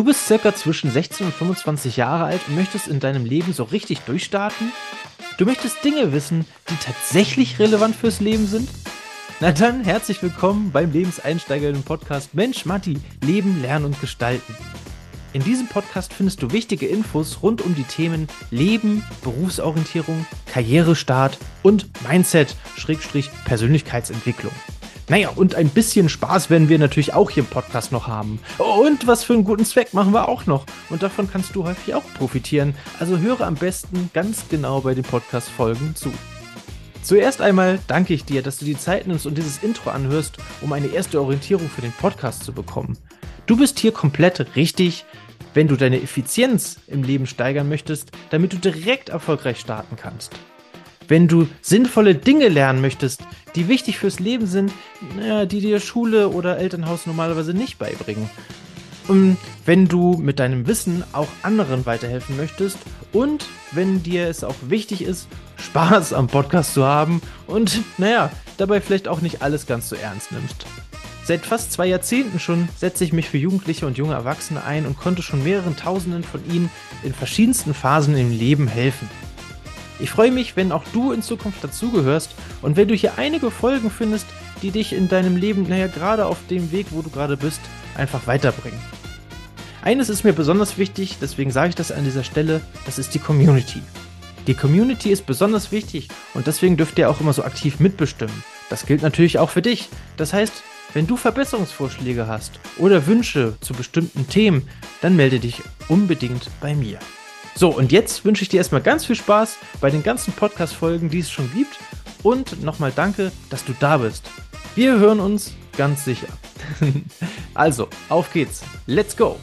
Du bist circa zwischen 16 und 25 Jahre alt und möchtest in deinem Leben so richtig durchstarten? Du möchtest Dinge wissen, die tatsächlich relevant fürs Leben sind? Na dann, herzlich willkommen beim Lebenseinsteiger im Podcast Mensch, Matti, Leben, Lernen und Gestalten. In diesem Podcast findest du wichtige Infos rund um die Themen Leben, Berufsorientierung, Karrierestart und Mindset, Schrägstrich Persönlichkeitsentwicklung. Naja, und ein bisschen Spaß werden wir natürlich auch hier im Podcast noch haben. Und was für einen guten Zweck machen wir auch noch. Und davon kannst du häufig auch profitieren. Also höre am besten ganz genau bei den Podcast-Folgen zu. Zuerst einmal danke ich dir, dass du die Zeit nimmst und dieses Intro anhörst, um eine erste Orientierung für den Podcast zu bekommen. Du bist hier komplett richtig, wenn du deine Effizienz im Leben steigern möchtest, damit du direkt erfolgreich starten kannst. Wenn du sinnvolle Dinge lernen möchtest, die wichtig fürs Leben sind, die dir Schule oder Elternhaus normalerweise nicht beibringen. Und wenn du mit deinem Wissen auch anderen weiterhelfen möchtest und wenn dir es auch wichtig ist, Spaß am Podcast zu haben und naja, dabei vielleicht auch nicht alles ganz so ernst nimmst. Seit fast zwei Jahrzehnten schon setze ich mich für Jugendliche und junge Erwachsene ein und konnte schon mehreren Tausenden von ihnen in verschiedensten Phasen im Leben helfen. Ich freue mich, wenn auch du in Zukunft dazugehörst und wenn du hier einige Folgen findest, die dich in deinem Leben, naja, gerade auf dem Weg, wo du gerade bist, einfach weiterbringen. Eines ist mir besonders wichtig, deswegen sage ich das an dieser Stelle, das ist die Community. Die Community ist besonders wichtig und deswegen dürft ihr auch immer so aktiv mitbestimmen. Das gilt natürlich auch für dich. Das heißt, wenn du Verbesserungsvorschläge hast oder Wünsche zu bestimmten Themen, dann melde dich unbedingt bei mir. So, und jetzt wünsche ich dir erstmal ganz viel Spaß bei den ganzen Podcast-Folgen, die es schon gibt. Und nochmal danke, dass du da bist. Wir hören uns ganz sicher. also, auf geht's. Let's go!